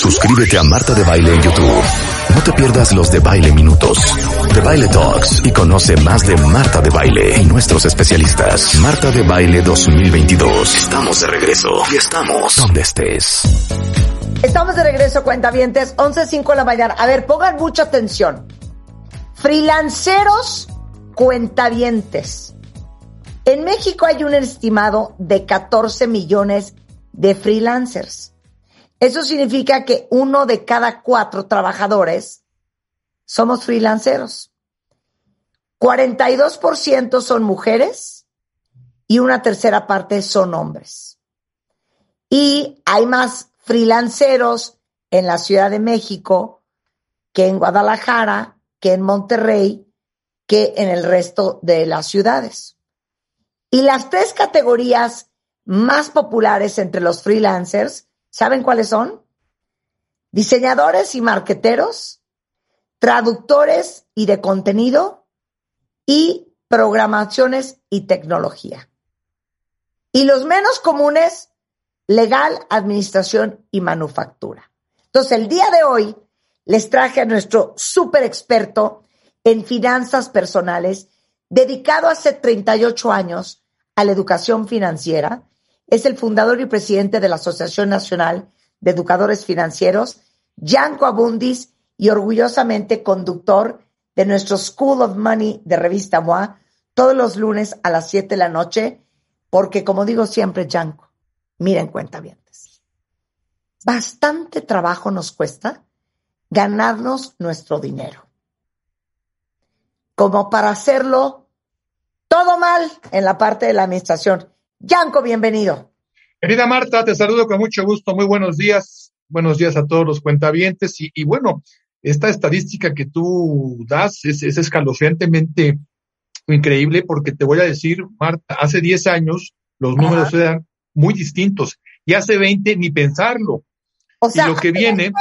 Suscríbete a Marta de Baile en YouTube. No te pierdas los de Baile Minutos, de Baile Talks y conoce más de Marta de Baile y nuestros especialistas. Marta de Baile 2022. Estamos de regreso y estamos donde estés. Estamos de regreso, cuentavientes, 11.05 de la mañana. A ver, pongan mucha atención. Freelanceros cuentavientes. En México hay un estimado de 14 millones de freelancers. Eso significa que uno de cada cuatro trabajadores somos freelanceros. 42% son mujeres y una tercera parte son hombres. Y hay más freelanceros en la Ciudad de México que en Guadalajara, que en Monterrey, que en el resto de las ciudades. Y las tres categorías más populares entre los freelancers ¿Saben cuáles son? Diseñadores y marqueteros, traductores y de contenido y programaciones y tecnología. Y los menos comunes, legal, administración y manufactura. Entonces, el día de hoy les traje a nuestro súper experto en finanzas personales, dedicado hace 38 años a la educación financiera es el fundador y presidente de la Asociación Nacional de Educadores Financieros, Yanko Abundis, y orgullosamente conductor de nuestro School of Money de Revista MOA, todos los lunes a las 7 de la noche, porque como digo siempre, Yanko, miren cuenta bien. Bastante trabajo nos cuesta ganarnos nuestro dinero. Como para hacerlo todo mal en la parte de la administración. Yanko, bienvenido. Querida Marta, te saludo con mucho gusto. Muy buenos días. Buenos días a todos los cuentavientes. Y, bueno, esta estadística que tú das es, escalofriantemente increíble porque te voy a decir, Marta, hace 10 años los números eran muy distintos y hace 20 ni pensarlo. O sea, lo que viene.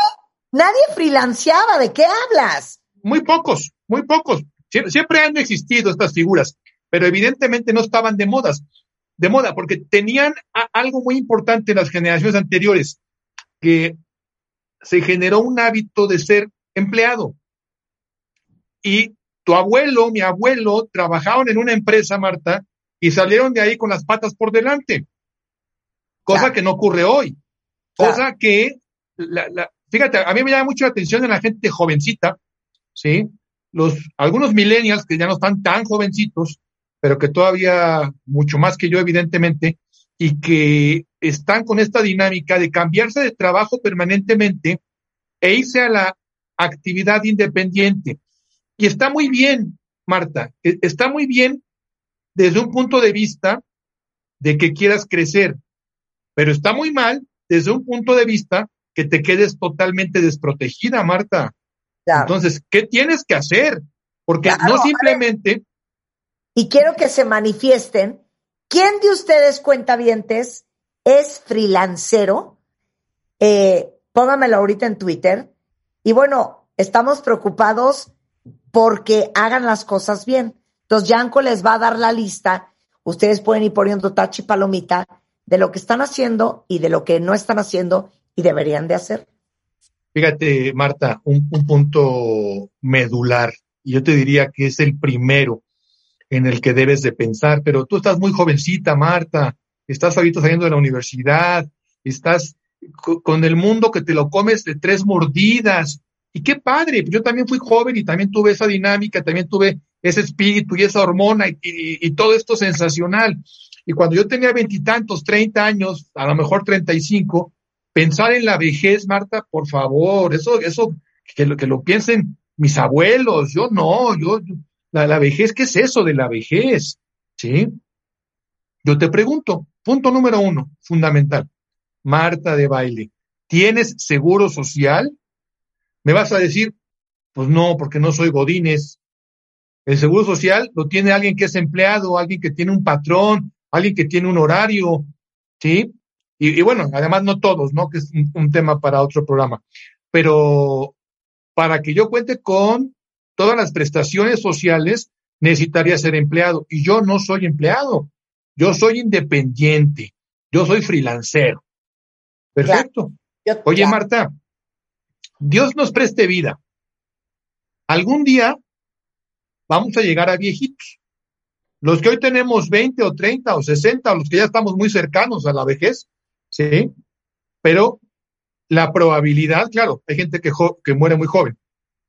Nadie freelanceaba, ¿de qué hablas? Muy pocos, muy pocos. siempre han existido estas figuras, pero evidentemente no estaban de modas de moda, porque tenían algo muy importante en las generaciones anteriores, que se generó un hábito de ser empleado. Y tu abuelo, mi abuelo, trabajaron en una empresa, Marta, y salieron de ahí con las patas por delante. Cosa que no ocurre hoy. Cosa que, la, fíjate, a mí me llama mucho la atención en la gente jovencita, ¿sí? Los, algunos millennials que ya no están tan jovencitos, pero que todavía mucho más que yo, evidentemente, y que están con esta dinámica de cambiarse de trabajo permanentemente e irse a la actividad independiente. Y está muy bien, Marta, e, está muy bien desde un punto de vista de que quieras crecer, pero está muy mal desde un punto de vista que te quedes totalmente desprotegida, Marta. Entonces, ¿qué tienes que hacer? Porque no simplemente y quiero que se manifiesten. ¿Quién de ustedes, cuentavientes, es freelancero? Eh, póngamelo ahorita en Twitter. Y bueno, estamos preocupados porque hagan las cosas bien. Entonces, Yanko les va a dar la lista. Ustedes pueden ir poniendo tachi palomita de lo que están haciendo y de lo que no están haciendo y deberían de hacer. Fíjate, Marta, un, un punto medular. Yo te diría que es el primero en el que debes de pensar, pero tú estás muy jovencita, Marta, estás ahorita saliendo de la universidad, estás con el mundo que te lo comes de tres mordidas. Y qué padre, yo también fui joven y también tuve esa dinámica, también tuve ese espíritu y esa hormona y, todo esto sensacional. Y cuando yo tenía veintitantos, treinta años, a lo mejor treinta y cinco, pensar en la vejez, Marta, por favor, eso, eso, que lo, que lo piensen mis abuelos, yo no, yo, la, vejez, ¿qué es eso de la vejez? ¿Sí? Yo te pregunto, punto número uno, fundamental. Marta de baile, ¿tienes seguro social? Me vas a decir, pues no, porque no soy Godínez. El seguro social lo tiene alguien que es empleado, alguien que tiene un patrón, alguien que tiene un horario, ¿sí? Y, bueno, además no todos, ¿no? Que es un, tema para otro programa. Pero para que yo cuente con todas las prestaciones sociales, necesitaría ser empleado. Y yo no soy empleado. Yo soy independiente. Yo soy freelancero. Perfecto. Oye, Marta, Dios nos preste vida. Algún día vamos a llegar a viejitos. Los que hoy tenemos 20 o 30 o 60, o los que ya estamos muy cercanos a la vejez, ¿sí? Pero la probabilidad, claro, hay gente que, que muere muy joven,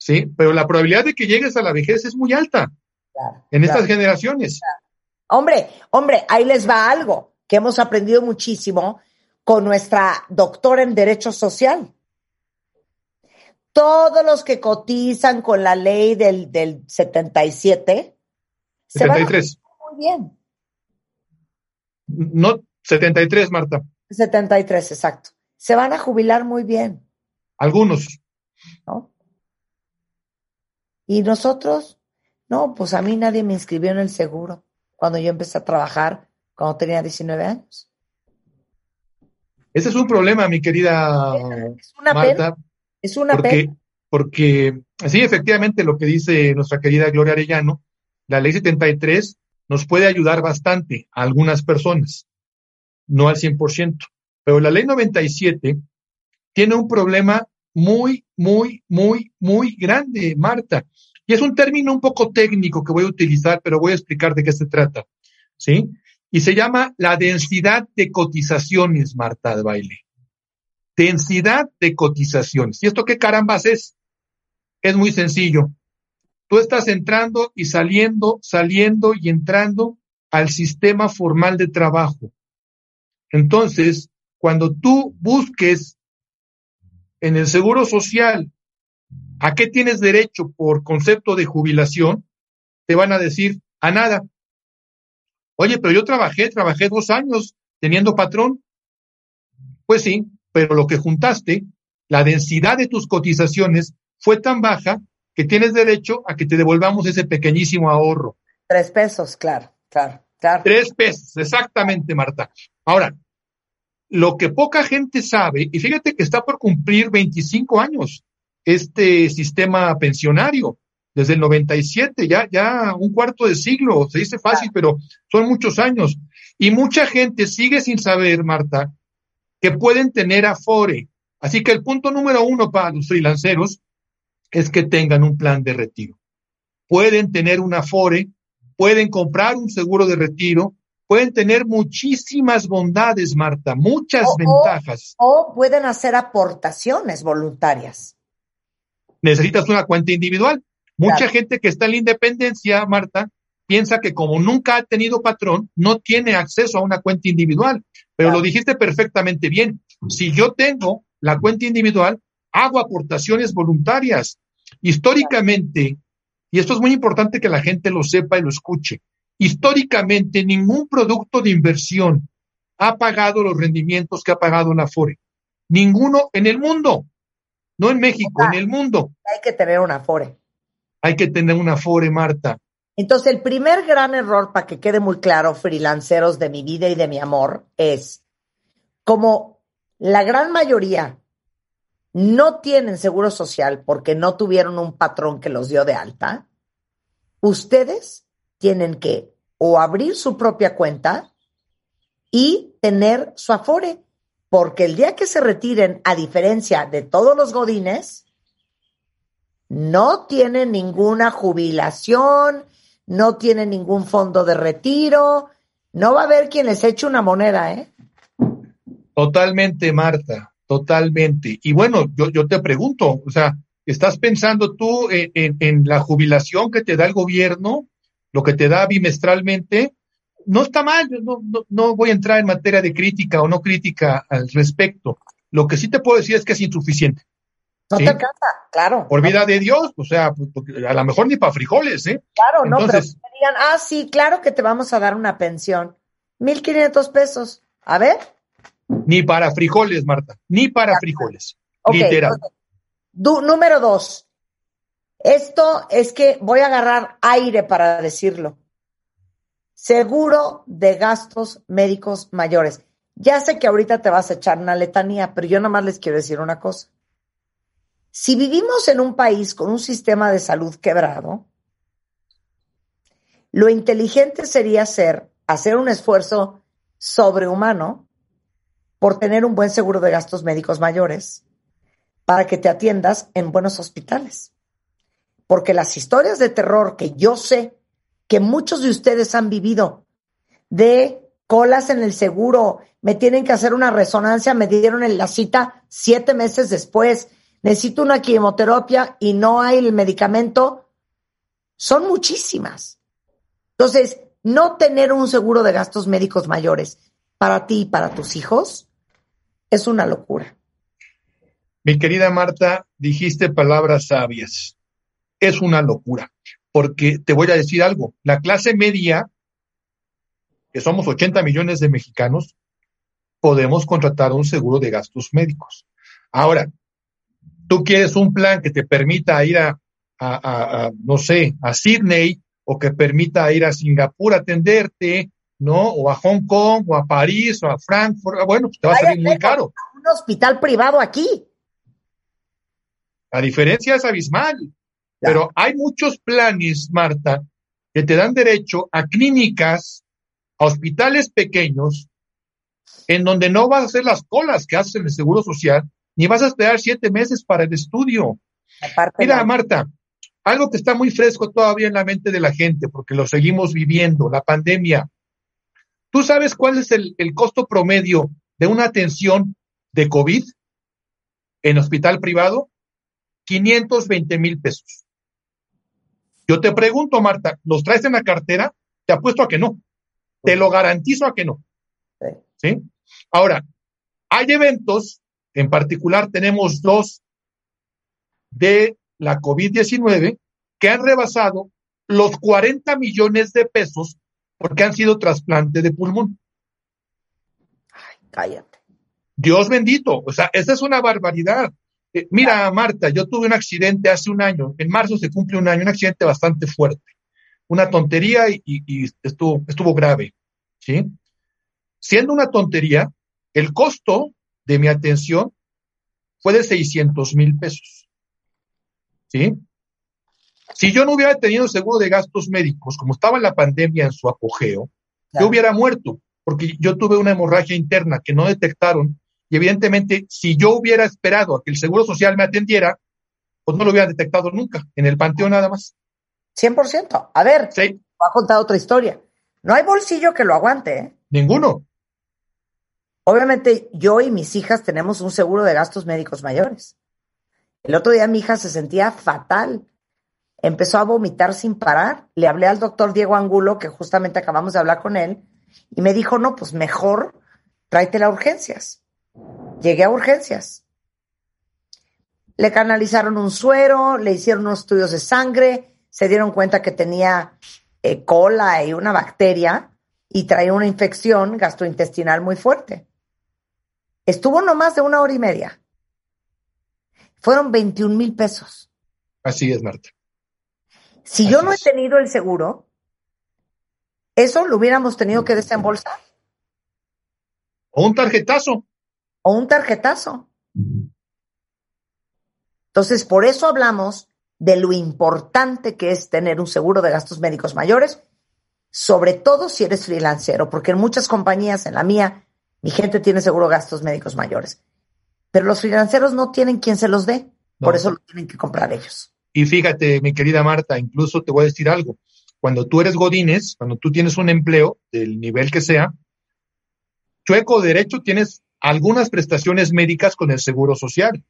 ¿sí? Pero la probabilidad de que llegues a la vejez es muy alta en estas generaciones. Hombre, hombre, ahí les va algo que hemos aprendido muchísimo con nuestra doctora en Derecho Social. Todos los que cotizan con la ley del, del 77 se van a muy bien. No, 73, Marta. 73, exacto. Se van a jubilar muy bien. Algunos. ¿No? Y nosotros, no, pues a mí nadie me inscribió en el seguro cuando yo empecé a trabajar cuando tenía 19 años. Ese es un problema, mi querida es una Marta. Es una porque, pena. Porque sí, efectivamente, lo que dice nuestra querida Gloria Arellano, la ley 73 nos puede ayudar bastante a algunas personas, no al 100%, pero la ley 97 tiene un problema muy, muy, muy, muy grande, Marta. Y es un término un poco técnico que voy a utilizar, pero voy a explicar de qué se trata. ¿Sí? Y se llama la densidad de cotizaciones, Marta de baile. Densidad de cotizaciones. ¿Y esto qué carambas es? Es muy sencillo. Tú estás entrando y saliendo, saliendo y entrando al sistema formal de trabajo. Entonces, cuando tú busques en el seguro social ¿A qué tienes derecho por concepto de jubilación? Te van a decir, a nada. Oye, pero yo trabajé, trabajé dos años teniendo patrón. Pues sí, pero lo que juntaste, la densidad de tus cotizaciones fue tan baja que tienes derecho a que te devolvamos ese pequeñísimo ahorro. Tres pesos, claro, claro, claro. Tres pesos, exactamente, Marta. Ahora, lo que poca gente sabe, y fíjate que está por cumplir 25 años, este sistema pensionario desde el 97, ya, ya un cuarto de siglo, se dice fácil, pero son muchos años. Y mucha gente sigue sin saber, Marta, que pueden tener afore. Así que el punto número uno para los freelanceros es que tengan un plan de retiro. Pueden tener un afore, pueden comprar un seguro de retiro, pueden tener muchísimas bondades, Marta, muchas ventajas. o pueden hacer aportaciones voluntarias necesitas una cuenta individual. Mucha gente que está en la independencia, Marta, piensa que como nunca ha tenido patrón, no tiene acceso a una cuenta individual. Pero lo dijiste perfectamente bien. Si yo tengo la cuenta individual, hago aportaciones voluntarias. Históricamente, y esto es muy importante que la gente lo sepa y lo escuche, históricamente ningún producto de inversión ha pagado los rendimientos que ha pagado una FORE. Ninguno en el mundo. No en México, en el mundo. Hay que tener una FORE. Hay que tener una FORE, Marta. Entonces, el primer gran error, para que quede muy claro, freelanceros de mi vida y de mi amor, es como la gran mayoría no tienen seguro social porque no tuvieron un patrón que los dio de alta, ustedes tienen que o abrir su propia cuenta y tener su afore porque el día que se retiren, a diferencia de todos los godines, no tienen ninguna jubilación, no tienen ningún fondo de retiro, no va a haber quien les eche una moneda, ¿eh? Totalmente, Marta, totalmente. Y bueno, yo, yo te pregunto, o sea, ¿estás pensando tú en, en la jubilación que te da el gobierno, lo que te da bimestralmente? no está mal, no, no, voy a entrar en materia de crítica o no crítica al respecto. Lo que sí te puedo decir es que es insuficiente. No te alcanza, claro. Por vida de Dios, o sea, pues, a lo mejor ni para frijoles, ¿eh? Claro, no, pero digan, ah, sí, claro que te vamos a dar una pensión. Mil quinientos pesos. A ver, Ni para frijoles, Marta, ni para frijoles. Literal. número dos. Esto es que voy a agarrar aire para decirlo. Seguro de gastos médicos mayores. Ya sé que ahorita te vas a echar una letanía, pero yo nada más les quiero decir una cosa. Si vivimos en un país con un sistema de salud quebrado, lo inteligente sería hacer, hacer un esfuerzo sobrehumano por tener un buen seguro de gastos médicos mayores para que te atiendas en buenos hospitales. Porque las historias de terror que yo sé que muchos de ustedes han vivido de colas en el seguro, me tienen que hacer una resonancia, me dieron en la cita siete meses después, necesito una quimioterapia y no hay el medicamento, son muchísimas. Entonces, no tener un seguro de gastos médicos mayores para ti y para tus hijos es una locura. Mi querida Marta, dijiste palabras sabias. Es una locura porque te voy a decir algo, la clase media, que somos 80 millones de mexicanos, podemos contratar un seguro de gastos médicos. Ahora, tú quieres un plan que te permita ir a, no sé, a Sydney o que permita ir a Singapur a atenderte, ¿no? O a Hong Kong o a París o a Frankfurt, bueno, pues te va a salir muy caro. Un hospital privado aquí. La diferencia es abismal. Pero hay muchos planes, Marta, que te dan derecho a clínicas, a hospitales pequeños, en donde no vas a hacer las colas que haces en el Seguro Social, ni vas a esperar siete meses para el estudio. Mira, Marta, algo que está muy fresco todavía en la mente de la gente, porque lo seguimos viviendo, la pandemia. ¿Tú sabes cuál es el, el costo promedio de una atención de COVID en hospital privado? 520 mil pesos. Yo te pregunto, Marta, ¿los traes en la cartera? Te apuesto a que no. Te lo garantizo a que no. ¿Sí? Ahora, hay eventos, en particular tenemos dos de la COVID-19 que han rebasado los 40 millones de pesos porque han sido trasplante de pulmón. Ay, cállate. Dios bendito. O sea, esa es una barbaridad. Eh, mira, Marta, yo tuve un accidente hace un año, en marzo se cumple un año, un accidente bastante fuerte, una tontería y, estuvo, estuvo grave, ¿sí? Siendo una tontería, el costo de mi atención fue de 600 mil pesos, ¿sí? Si yo no hubiera tenido seguro de gastos médicos, como estaba en la pandemia en su apogeo, yo hubiera muerto, porque yo tuve una hemorragia interna que no detectaron y evidentemente, si yo hubiera esperado a que el Seguro Social me atendiera, pues no lo hubieran detectado nunca, en el panteón nada más. 100%. A ver, sí. va a contar otra historia. No hay bolsillo que lo aguante. ¿eh? Ninguno. Obviamente, yo y mis hijas tenemos un seguro de gastos médicos mayores. El otro día mi hija se sentía fatal. Empezó a vomitar sin parar. Le hablé al doctor Diego Angulo, que justamente acabamos de hablar con él, y me dijo, no, pues mejor tráete las urgencias. Llegué a urgencias. Le canalizaron un suero, le hicieron unos estudios de sangre, se dieron cuenta que tenía eh, cola y una bacteria y traía una infección gastrointestinal muy fuerte. Estuvo no más de una hora y media. Fueron 21 mil pesos. Así es, Marta. Si yo no he tenido el seguro, eso lo hubiéramos tenido que desembolsar. O un tarjetazo o un tarjetazo. Entonces, por eso hablamos de lo importante que es tener un seguro de gastos médicos mayores, sobre todo si eres freelancero, porque en muchas compañías, en la mía, mi gente tiene seguro de gastos médicos mayores. Pero los freelanceros no tienen quien se los dé, por eso lo tienen que comprar ellos. Y fíjate, mi querida Marta, incluso te voy a decir algo. Cuando tú eres Godínez, cuando tú tienes un empleo del nivel que sea, chueco derecho tienes algunas prestaciones médicas con el seguro social.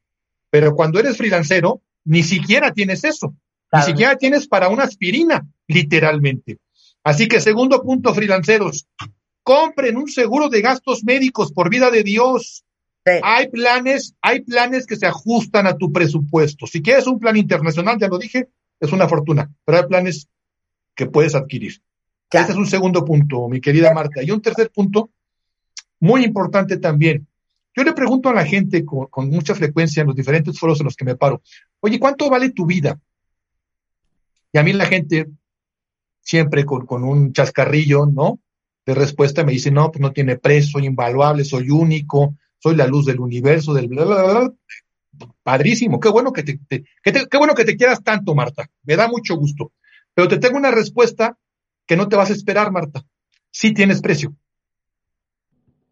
Pero cuando eres freelancero, ni siquiera tienes eso. Ni siquiera tienes para una aspirina, literalmente. Así que segundo punto, freelanceros, compren un seguro de gastos médicos por vida de Dios. Hay planes, hay planes que se ajustan a tu presupuesto. Si quieres un plan internacional, ya lo dije, es una fortuna, pero hay planes que puedes adquirir. Ese es un segundo punto, mi querida Marta. Y un tercer punto, muy importante también, Yo le pregunto a la gente con, mucha frecuencia en los diferentes foros en los que me paro, oye, ¿cuánto vale tu vida? Y a mí la gente, siempre con, con un chascarrillo, ¿no? De respuesta me dice, no, pues no tiene precio, soy invaluable, soy único, soy la luz del universo, del bla, bla, bla. Padrísimo, qué bueno que te, qué bueno que te quieras tanto, Marta. Me da mucho gusto. Pero te tengo una respuesta que no te vas a esperar, Marta. Sí tienes precio.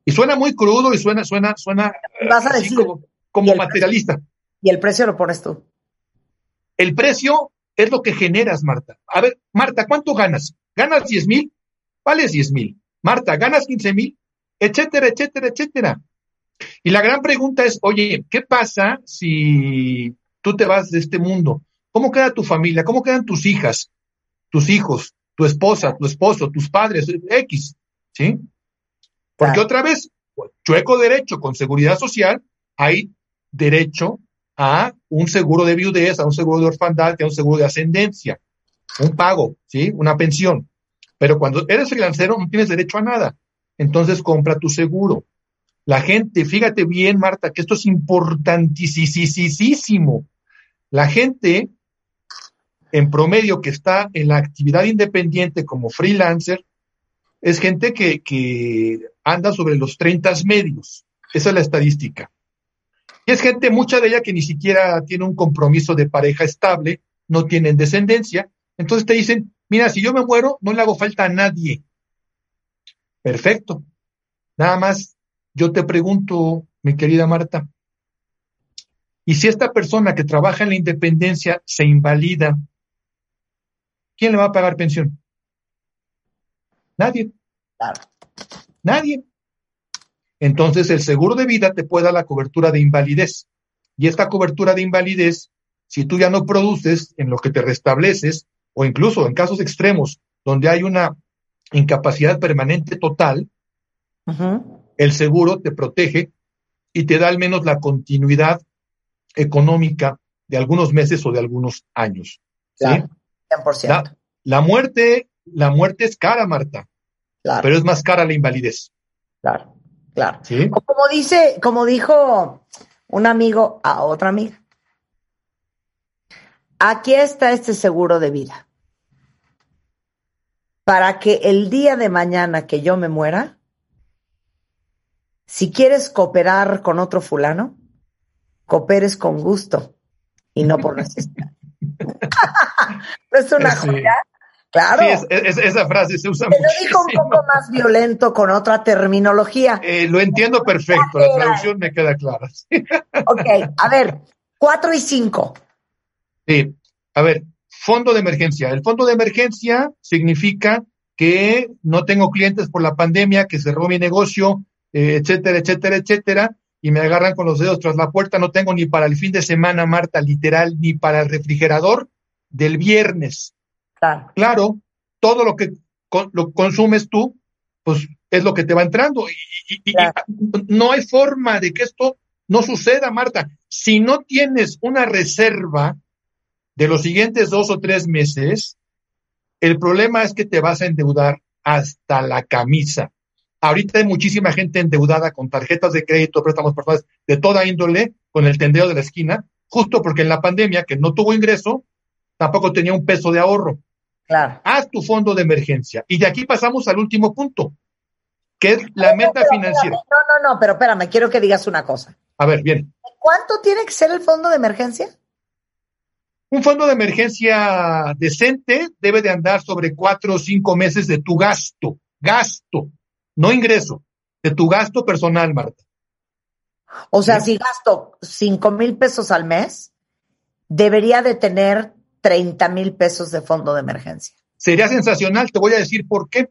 Y suena muy crudo y suena, suena, suena vas a decir, como, materialista. y el precio lo pones tú. El precio es lo que generas, Marta. A ver, Marta, ¿cuánto ganas? ¿Ganas 10 mil? Vales 10 mil. Marta, ¿ganas 15 mil? Etcétera, etcétera, etcétera. Y la gran pregunta es, oye, ¿qué pasa si tú te vas de este mundo? ¿Cómo queda tu familia? ¿Cómo quedan tus hijas, tus hijos, tu esposa, tu esposo, tus padres, X? ¿Sí? Porque otra vez, chueco derecho con seguridad social, hay derecho a un seguro de viudez, a un seguro de orfandad, a un seguro de ascendencia, un pago, ¿sí? Una pensión. Pero cuando eres freelancero no tienes derecho a nada. Entonces compra tu seguro. La gente, fíjate bien, Marta, que esto es importantísimo. La gente, en promedio, que está en la actividad independiente como freelancer, es gente que, anda sobre los 30 medios. Esa es la estadística. Y es gente, mucha de ella, que ni siquiera tiene un compromiso de pareja estable, no tienen descendencia. Entonces te dicen, mira, si yo me muero, no le hago falta a nadie. Perfecto. Nada más, yo te pregunto, mi querida Marta, ¿y si esta persona que trabaja en la independencia se invalida, quién le va a pagar pensión? Nadie. Nadie. Entonces el seguro de vida te puede dar la cobertura de invalidez. Y esta cobertura de invalidez, si tú ya no produces en lo que te restableces, o incluso en casos extremos donde hay una incapacidad permanente total, el seguro te protege y te da al menos la continuidad económica de algunos meses o de algunos años. ¿sí? 100%. la, muerte, la muerte es cara, Marta. Pero es más cara la invalidez. Claro, claro. como dice, como dijo un amigo a otra amiga. Aquí está este seguro de vida. Para que el día de mañana que yo me muera, si quieres cooperar con otro fulano, cooperes con gusto y no por necesidad. ¿No es una joya? Claro. Sí, esa frase se usa mucho. lo dijo un poco más violento con otra terminología. Eh, lo entiendo perfecto, la traducción me queda clara. ok, a ver, cuatro y cinco. Sí, a ver, fondo de emergencia. El fondo de emergencia significa que no tengo clientes por la pandemia, que cerró mi negocio, eh, etcétera, etcétera, etcétera, y me agarran con los dedos tras la puerta. No tengo ni para el fin de semana, Marta, literal, ni para el refrigerador del viernes Claro. todo lo que lo consumes tú, pues es lo que te va entrando. Y, no hay forma de que esto no suceda, Marta. Si no tienes una reserva de los siguientes dos o tres meses, el problema es que te vas a endeudar hasta la camisa. Ahorita hay muchísima gente endeudada con tarjetas de crédito, préstamos personales de toda índole, con el tendeo de la esquina, justo porque en la pandemia, que no tuvo ingreso, tampoco tenía un peso de ahorro. Haz tu fondo de emergencia. Y de aquí pasamos al último punto, que es la meta financiera. no, no, no, pero espérame, quiero que digas una cosa. A ver, bien. ¿Cuánto tiene que ser el fondo de emergencia? Un fondo de emergencia decente debe de andar sobre cuatro o cinco meses de tu gasto, gasto, no ingreso, de tu gasto personal, Marta. O sea, si gasto cinco mil pesos al mes, debería de tener 30 mil pesos de fondo de emergencia. Sería sensacional, te voy a decir por qué.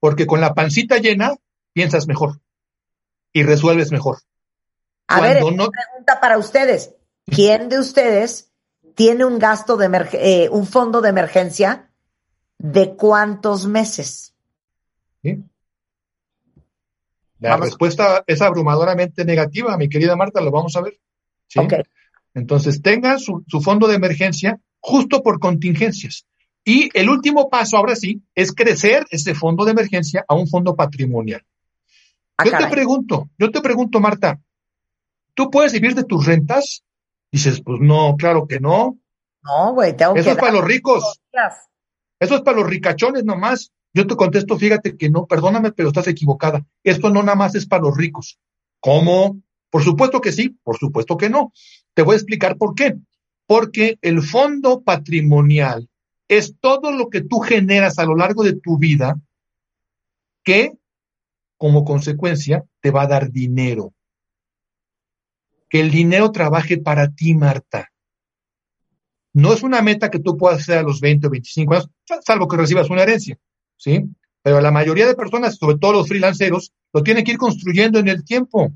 Porque con la pancita llena piensas mejor y resuelves mejor. A ver, una pregunta para ustedes. ¿Quién de ustedes tiene un gasto de eh, un fondo de emergencia de cuántos meses? La respuesta es abrumadoramente negativa, mi querida Marta, lo vamos a ver. Entonces, tenga su, fondo de emergencia justo por contingencias. Y el último paso, ahora sí, es crecer ese fondo de emergencia a un fondo patrimonial. Ah, yo te pregunto, yo te pregunto, Marta, ¿tú puedes vivir de tus rentas? Dices, pues no, claro que no. No, güey, tengo que Eso es para los ricos. Eso es para los ricachones nomás. Yo te contesto, fíjate que no, perdóname, pero estás equivocada. Esto no nada más es para los ricos. ¿Cómo? Por supuesto que sí, por supuesto que no. Te voy a explicar por qué. Porque el fondo patrimonial es todo lo que tú generas a lo largo de tu vida que, como consecuencia, te va a dar dinero. Que el dinero trabaje para ti, Marta. No es una meta que tú puedas hacer a los 20 o 25 años, salvo que recibas una herencia, ¿sí? Pero la mayoría de personas, sobre todo los freelanceros, lo tienen que ir construyendo en el tiempo.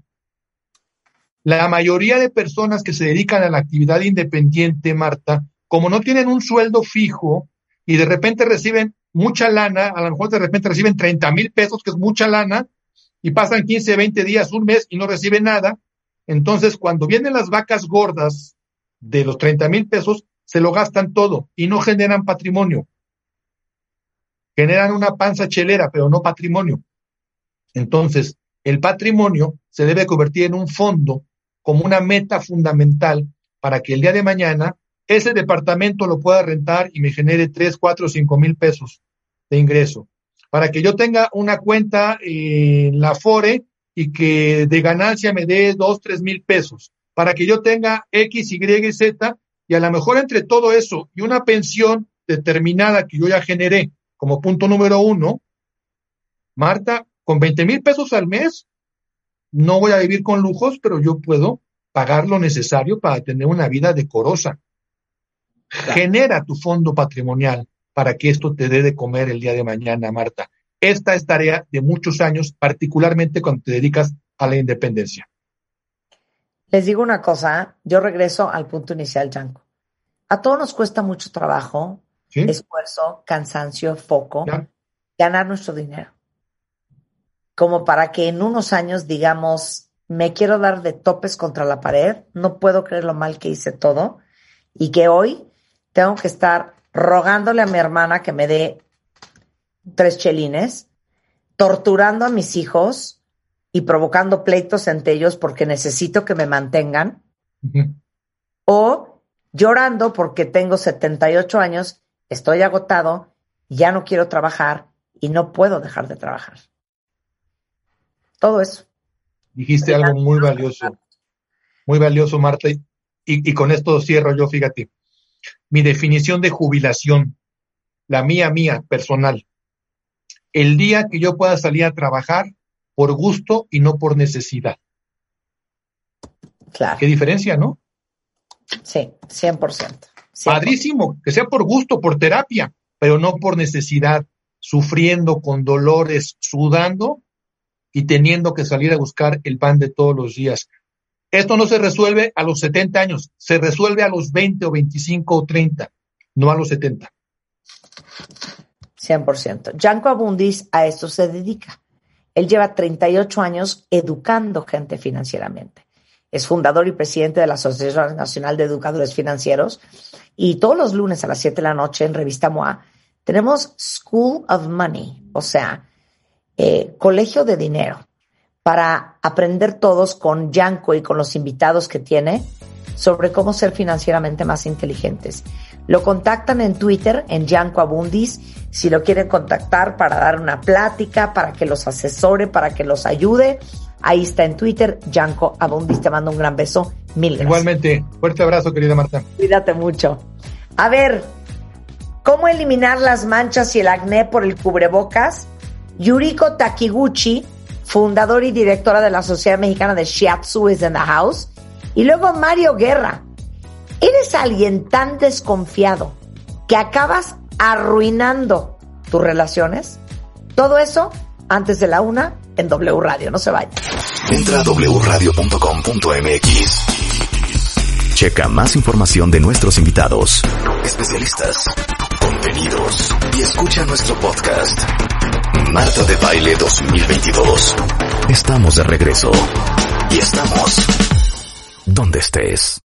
La mayoría de personas que se dedican a la actividad independiente, Marta, como no tienen un sueldo fijo y de repente reciben mucha lana, a lo mejor de repente reciben 30 mil pesos, que es mucha lana, y pasan 15, 20 días, un mes y no reciben nada, entonces cuando vienen las vacas gordas de los 30 mil pesos, se lo gastan todo y no generan patrimonio. Generan una panza chelera, pero no patrimonio. Entonces, el patrimonio se debe convertir en un fondo como una meta fundamental para que el día de mañana ese departamento lo pueda rentar y me genere 3, 4, 5 mil pesos de ingreso. Para que yo tenga una cuenta en la FORE y que de ganancia me dé 2, 3 mil pesos. Para que yo tenga X, Y y Z y a lo mejor entre todo eso y una pensión determinada que yo ya generé como punto número uno, Marta, con 20 mil pesos al mes, no voy a vivir con lujos, pero yo puedo pagar lo necesario para tener una vida decorosa. Genera tu fondo patrimonial para que esto te dé de comer el día de mañana, Marta. Esta es tarea de muchos años, particularmente cuando te dedicas a la independencia. Les digo una cosa, yo regreso al punto inicial, Janko. A todos nos cuesta mucho trabajo, ¿Sí? esfuerzo, cansancio, foco, Ya. ganar nuestro dinero. Como para que en unos años digamos, me quiero dar de topes contra la pared, no puedo creer lo mal que hice todo y que hoy tengo que estar rogándole a mi hermana que me dé tres chelines, torturando a mis hijos y provocando pleitos entre ellos porque necesito que me mantengan, o llorando porque tengo 78 años, estoy agotado, ya no quiero trabajar y no puedo dejar de trabajar. Todo eso. Dijiste algo muy valioso, muy valioso, Marta, y, y con esto cierro yo, fíjate. Mi definición de jubilación, la mía, mía, personal. El día que yo pueda salir a trabajar por gusto y no por necesidad. Claro. ¿Qué diferencia, no? Sí, 100%. 100%. Padrísimo, que sea por gusto, por terapia, pero no por necesidad, sufriendo con dolores, sudando y teniendo que salir a buscar el pan de todos los días. Esto no se resuelve a los 70 años, se resuelve a los 20 o 25 o 30, no a los 70. 100%. Janko Abundis a esto se dedica. Él lleva 38 años educando gente financieramente. Es fundador y presidente de la Asociación Nacional de Educadores Financieros. Y todos los lunes a las 7 de la noche en Revista MOA tenemos School of Money, o sea, eh, colegio de dinero, para aprender todos con Janko y con los invitados que tiene sobre cómo ser financieramente más inteligentes. Lo contactan en Twitter, en Janko Abundis, si lo quieren contactar para dar una plática, para que los asesore, para que los ayude. Ahí está en Twitter, Janko Abundis. Te mando un gran beso. Mil gracias. Igualmente, fuerte abrazo, querida Marta. Cuídate mucho. A ver, ¿cómo eliminar las manchas y el acné por el cubrebocas? Yuriko Takiguchi, fundador y directora de la Sociedad Mexicana de Shiatsu, is in the house. Y luego Mario Guerra. ¿Eres alguien tan desconfiado que acabas arruinando tus relaciones? Todo eso antes de la una en W Radio. No se vayan. Entra a wradio.com.mx. Checa más información de nuestros invitados, especialistas, contenidos y escucha nuestro podcast. Marta de Baile 2022. Estamos de regreso. Y estamos donde estés.